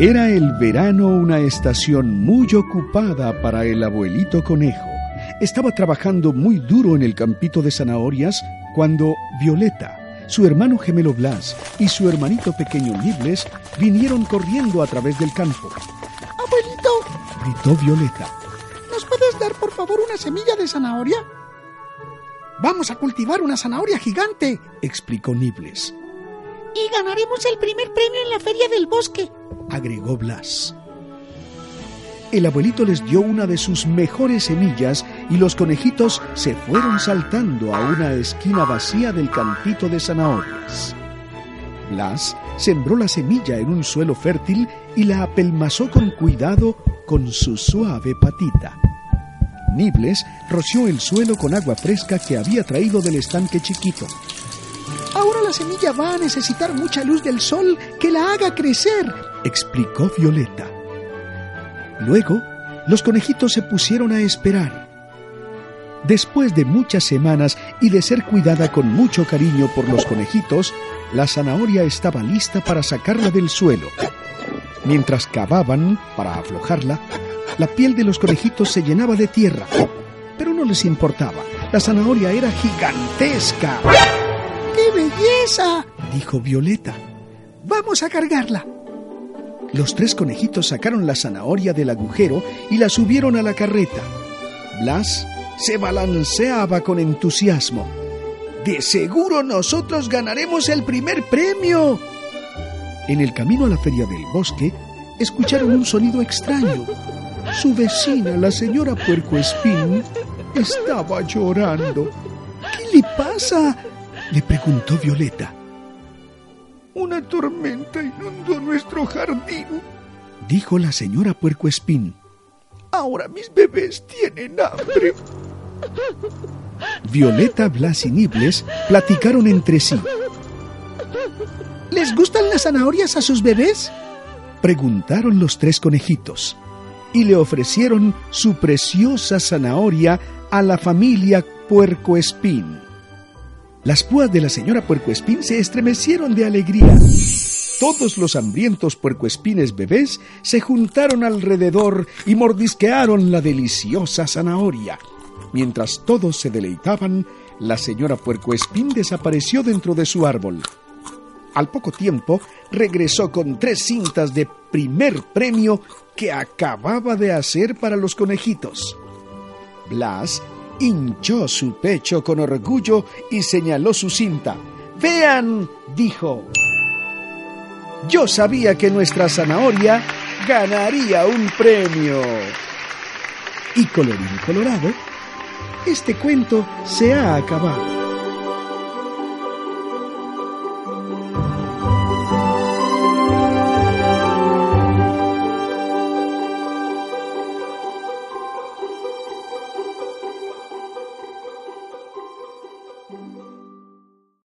Era el verano una estación muy ocupada para el abuelito conejo. Estaba trabajando muy duro en el campito de zanahorias cuando Violeta, su hermano gemelo Blas y su hermanito pequeño Nibles vinieron corriendo a través del campo. ¡Abuelito! gritó Violeta. ¿Nos puedes dar por favor una semilla de zanahoria? Vamos a cultivar una zanahoria gigante, explicó Nibles. Y ganaremos el primer premio en la feria del bosque, agregó Blas. El abuelito les dio una de sus mejores semillas y los conejitos se fueron saltando a una esquina vacía del campito de zanahorias. Blas sembró la semilla en un suelo fértil y la apelmazó con cuidado con su suave patita. Nibles roció el suelo con agua fresca que había traído del estanque chiquito. Ahora la semilla va a necesitar mucha luz del sol que la haga crecer, explicó Violeta. Luego, los conejitos se pusieron a esperar. Después de muchas semanas y de ser cuidada con mucho cariño por los conejitos, la zanahoria estaba lista para sacarla del suelo. Mientras cavaban para aflojarla, la piel de los conejitos se llenaba de tierra, pero no les importaba. La zanahoria era gigantesca. Dijo Violeta. Vamos a cargarla. Los tres conejitos sacaron la zanahoria del agujero y la subieron a la carreta. Blas se balanceaba con entusiasmo. De seguro nosotros ganaremos el primer premio. En el camino a la feria del bosque, escucharon un sonido extraño. Su vecina, la señora Puerco Espín, estaba llorando. ¿Qué le pasa? Le preguntó Violeta. Una tormenta inundó nuestro jardín, dijo la señora Puerco Espín. Ahora mis bebés tienen hambre. Violeta, Blas y Nibles platicaron entre sí. ¿Les gustan las zanahorias a sus bebés? Preguntaron los tres conejitos y le ofrecieron su preciosa zanahoria a la familia Puerco Espín. Las púas de la señora Puercoespín se estremecieron de alegría. Todos los hambrientos puercoespines bebés se juntaron alrededor y mordisquearon la deliciosa zanahoria. Mientras todos se deleitaban, la señora Puercoespín desapareció dentro de su árbol. Al poco tiempo regresó con tres cintas de primer premio que acababa de hacer para los conejitos. Blas hinchó su pecho con orgullo y señaló su cinta. Vean, dijo. Yo sabía que nuestra zanahoria ganaría un premio. Y colorín colorado, este cuento se ha acabado.